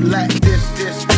Like this, this,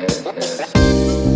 Yeah.